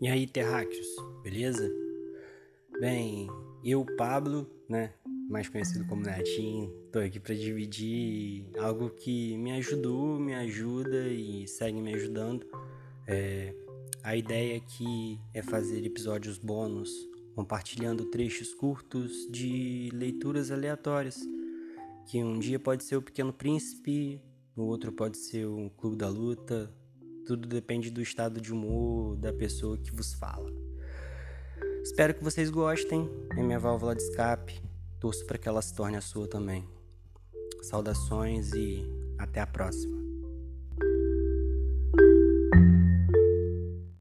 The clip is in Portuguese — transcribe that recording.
E aí, terráqueos, beleza? Bem, eu, Pablo, né, mais conhecido como Netinho, tô aqui para dividir algo que me ajudou, me ajuda e segue me ajudando. É, a ideia aqui é fazer episódios bônus, compartilhando trechos curtos de leituras aleatórias, que um dia pode ser o Pequeno Príncipe, no outro pode ser o Clube da Luta, tudo depende do estado de humor da pessoa que vos fala. Espero que vocês gostem. É minha válvula de escape. Torço para que ela se torne a sua também. Saudações e até a próxima.